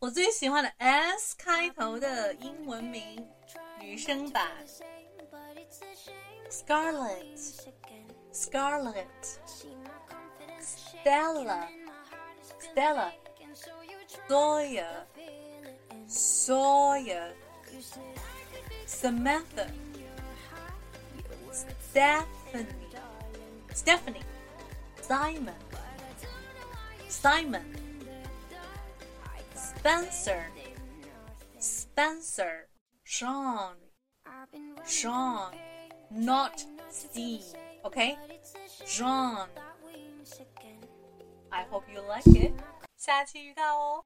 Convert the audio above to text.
我最喜欢的 S 开头的英文名，女生版，Scarlett。Scarlett, Stella, Stella, Sawyer, Sawyer, Samantha, Stephanie, Stephanie, Simon, Simon, Spencer, Spencer, Sean, Sean, not Steve. Okay, John. I hope you like it. 下期遇到哦。